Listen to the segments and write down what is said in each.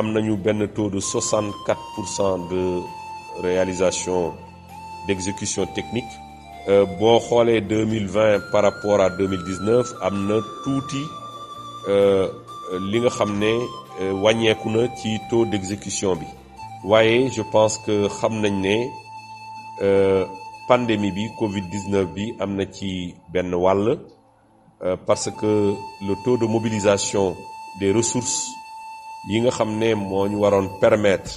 am nañu benn taux de 64 pour cent de réalisation d'exécution technique. Boo xoolee 2020 par rapport à 2019 am na tuuti li nga xam ne wàññeeku na ci taux d'exécution bi. Waaye je pense que xam pandémie bi Covid-19 bi am na ci benn wàll parce que le taux de mobilisation des ressources yi nga xam ne moo ñu waroon permettre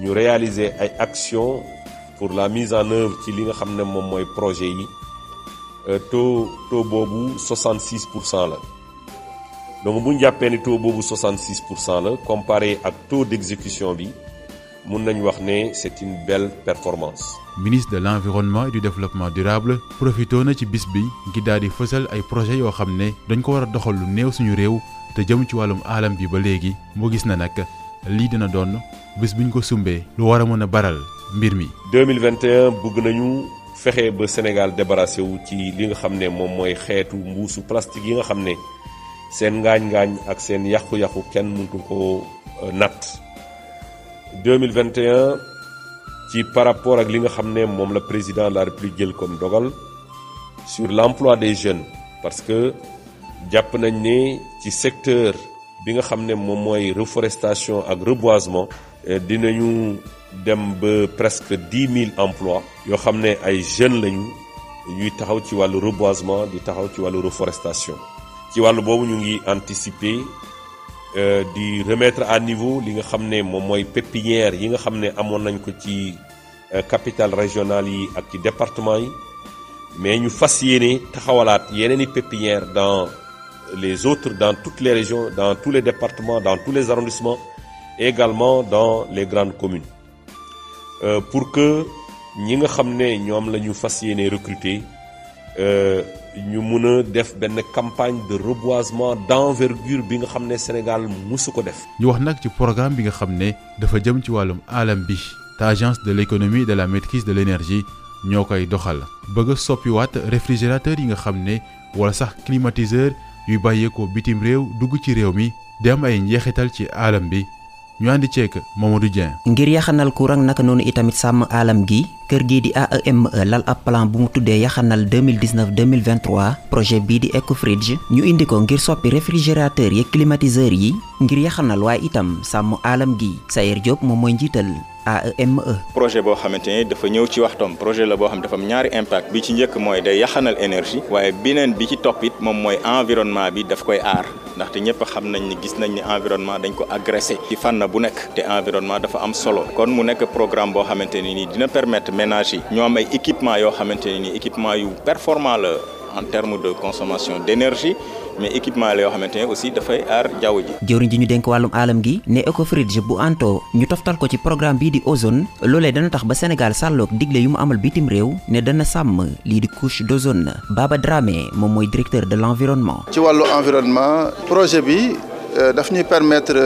ñu réaliser ay actions pour la mise en œuvre ci li nga xam ne moom mooy projet yi taux taux boobu 66 pour cent la donc bu ñu jàppee ni taux boobu 66 pour cent la comparé ak taux d'exécution bi mun wax ne c'est une belle performance. ministre de l'environnement et du développement durable profitoo na ci bis bi ngir daal di fësal ay projets yoo xam ne dañ ko war a doxal lu néew suñu réew te jëm ci wàllum alam bi ba léegi moo gis na nag lii dina doon bis buñ ko sumbee lu war a mën a baral mbir mi. 2021 bëgg nañu Sénégal débarrassé wu ci li nga xam ne moom plastique yi nga xam ne seen ngaañ-ngaañ ak seen yàqu-yàqu kenn mëntu ko natt 2021 ci par rapport ak li nga xam président de la République jël dogal sur l'emploi des jeunes parce que jàpp nañ secteur bi nga xam ne moom reforestation ak reboisement dinañu dem ba presque dix mille emplois yoo xam ne ay jeunes lañu yuy taxaw ci wàllu reboisement di taxaw reforestation. Ci wàllu boobu ñu ngi di remettre à niveau li nga xam ne moom mooy pépinière yi nga xam mais dans les autres dans toutes les régions dans tous les départements dans tous les arrondissements également dans les grandes communes. Euh, pour que ñi nga xam ne ñoom recruter ñu mun a def campagne de reboisement d'envergure bi nga xam ne Sénégal musu ko def. ñu wax nag programme bi nga xam ne dafa jëm ci de l'économie et de la maîtrise de l'énergie ñoo koy doxal. Bëgg soppiwaat réfrigérateur yi nga xam ne wala sax climatiseur yuy bàyyeekoo bitim réew dugg ci réew mi di am ay njeexital ci alam bi. Ñu àndi ceek Mamadou Dieng. ngir yaxanal courant naka noonu itamit sàmm alam gi kër gii di AEME lal ab plan bu mu tuddee yaxanal 2019 2023 projet bii di Ecofridge. Ñu indi ko ngir soppi réfrigérateur yi climatiseur yi ngir yaxanal waaye itam sàmm alam gi. Sayer Diop moom mooy njiital. AEME. projet boo xamante ni dafa projet la boo xam impact. Bi ci njëkk mooy day yaxanal énergie. Waaye beneen bi ci moom mooy environnement bi daf koy aar. Ndaxte ñëpp xam nañ ni environnement dañ ko agressé. Ci fànn bu environnement dafa am solo. Kon mu programme boo xamante ne nii dina permettre yi. Am ay équipement yoo xamante équipement performant en termes de consommation d'énergie mais équipement la yoo xamante ne aussi dafay aar jaww ji. jëwriñ ji ñu dénk wàllum alam gi ne Ecofridge bu anto ñu toftal ko ci programme bii di ozone loolee dana tax ba Sénégal sàlloog digle yu mu amal bitim réew ne dana sàmm lii di couche d'ozone Baba Dramé moom mooy directeur de l'environnement. ci wàllu environnement projet bi daf ñuy permettre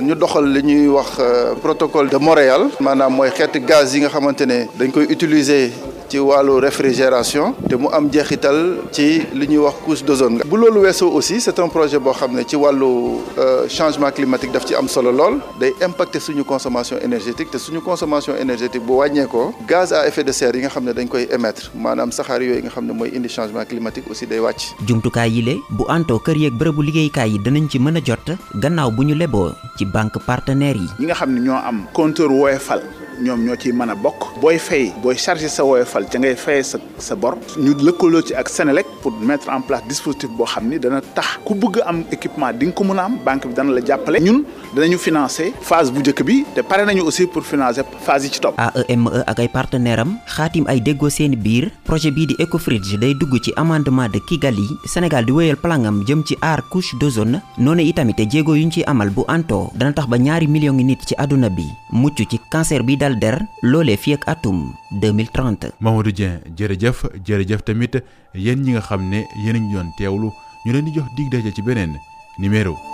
ñu doxal li ñuy wax protocole de Montréal maanaam mooy xeeti gaz yi nga xamante ne dañ koy utiliser. Ci wàllu réfrigération te mu am jeexital ci li ñuy wax couche d'ozone bu loolu weesoo aussi c'est un projet boo xam ne ci wàllu changement climatique daf ci am solo lool day impacter suñu consommation énergétique te suñu consommation énergétique bu wàññeekoo gaz à effet de serre yi nga xam ne dañ koy émettre maanaam saxaar yooyu nga xam ne mooy indi changement climatique aussi day wàcc. jumtukaay yi le bu antoo kër yeeg bërëbu liggéeykaay yi danañ ci mën a jot gannaaw bu ñu leboo ci banque partenaires yi. ñi nga xam ne ñoo am compteur Woyofal ñoom ñoo ciy mën a bokk. booy fay booy chargé sa woyofal ca ngay fayee sa sa bor ñu lëkkaloo ci ak Sénélec pour mettre en place dispositif boo xam ni dana tax ku bëgg am équipement di nga ko mën a am banque bi dana la jàppale. ñun danañu financer phase bu njëkk bi te pare nañu aussi pour financer phase yi ci topp. AEME ak ay partenaire am xaatim ay déggoo seeni biir. projet bii di Ecofridge day dugg ci amendement de Kigali. Sénégal di wéyal plangam jëm ci aar couche d'ozone. noonu itamit jéego yuñ ci amal bu anto dana tax ba ñaari millions ngi nit ci àdduna bi. mucc ci cancer bi dal der loolee fii ak atum 2030. Mamadou Dieng jërëjëf jërëjëf tamit yéen ñi nga xam ne yéen a doon teewlu ñu leen di jox dig daje ci beneen numéro.